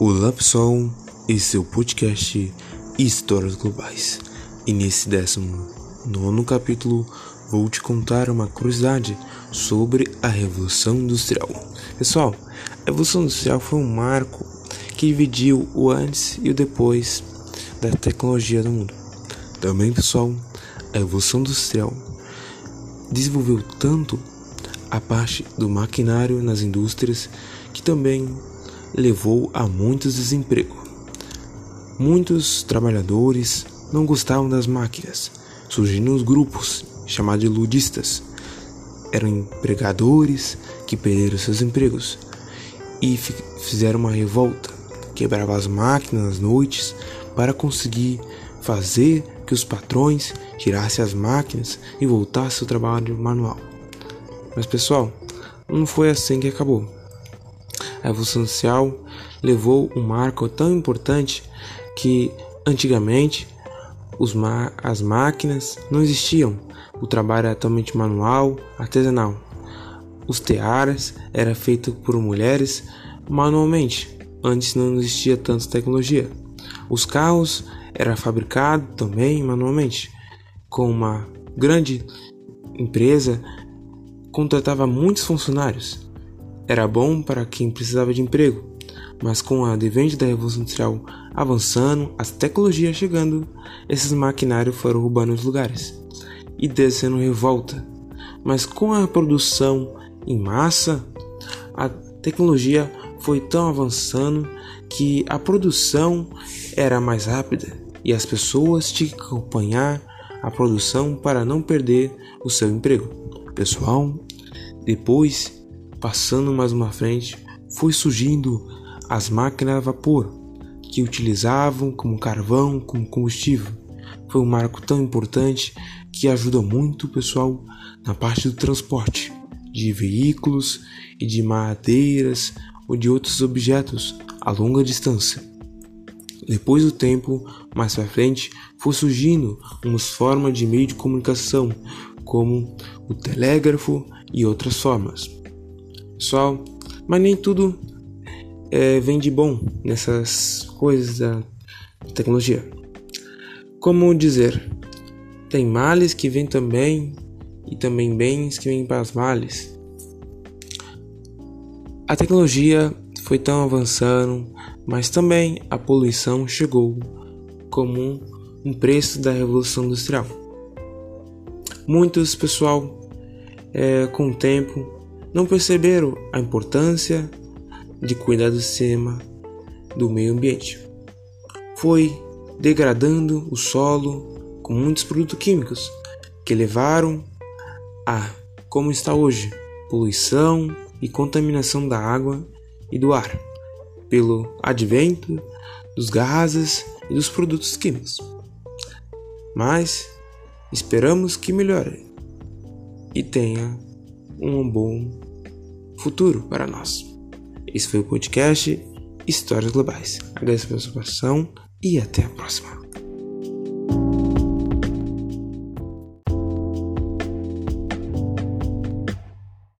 Olá pessoal, esse é o podcast Histórias Globais e nesse 19 capítulo vou te contar uma curiosidade sobre a Revolução Industrial. Pessoal, a Revolução Industrial foi um marco que dividiu o antes e o depois da tecnologia do mundo. Também, pessoal, a Revolução Industrial desenvolveu tanto a parte do maquinário nas indústrias que também levou a muitos desemprego. Muitos trabalhadores não gostavam das máquinas, surgindo os grupos chamados de ludistas. Eram empregadores que perderam seus empregos e fizeram uma revolta, quebravam as máquinas nas noites para conseguir fazer que os patrões tirassem as máquinas e voltassem ao trabalho manual. Mas pessoal, não foi assim que acabou. A Revolução Social levou um marco tão importante que antigamente as máquinas não existiam, o trabalho era totalmente manual, artesanal. Os teares eram feitos por mulheres manualmente, antes não existia tanta tecnologia. Os carros eram fabricados também manualmente, com uma grande empresa contratava muitos funcionários era bom para quem precisava de emprego, mas com a advento da Revolução Industrial avançando, as tecnologias chegando, esses maquinários foram roubando os lugares e descendo revolta. Mas com a produção em massa, a tecnologia foi tão avançando que a produção era mais rápida e as pessoas tinham que acompanhar a produção para não perder o seu emprego. Pessoal, depois Passando mais uma frente, foi surgindo as máquinas a vapor, que utilizavam como carvão, como combustível. Foi um marco tão importante que ajuda muito o pessoal na parte do transporte de veículos e de madeiras ou de outros objetos a longa distância. Depois do tempo, mais para frente, foi surgindo umas formas de meio de comunicação, como o telégrafo e outras formas pessoal, mas nem tudo é, vem de bom nessas coisas da tecnologia. Como dizer, tem males que vêm também e também bens que vêm para os males. A tecnologia foi tão avançando, mas também a poluição chegou como um preço da revolução industrial. Muitos pessoal, é, com o tempo, não perceberam a importância de cuidar do sistema do meio ambiente. Foi degradando o solo com muitos produtos químicos que levaram a como está hoje, poluição e contaminação da água e do ar, pelo advento dos gases e dos produtos químicos. Mas esperamos que melhore e tenha um bom futuro para nós. Esse foi o podcast Histórias Globais. Agradeço pela sua participação e até a próxima.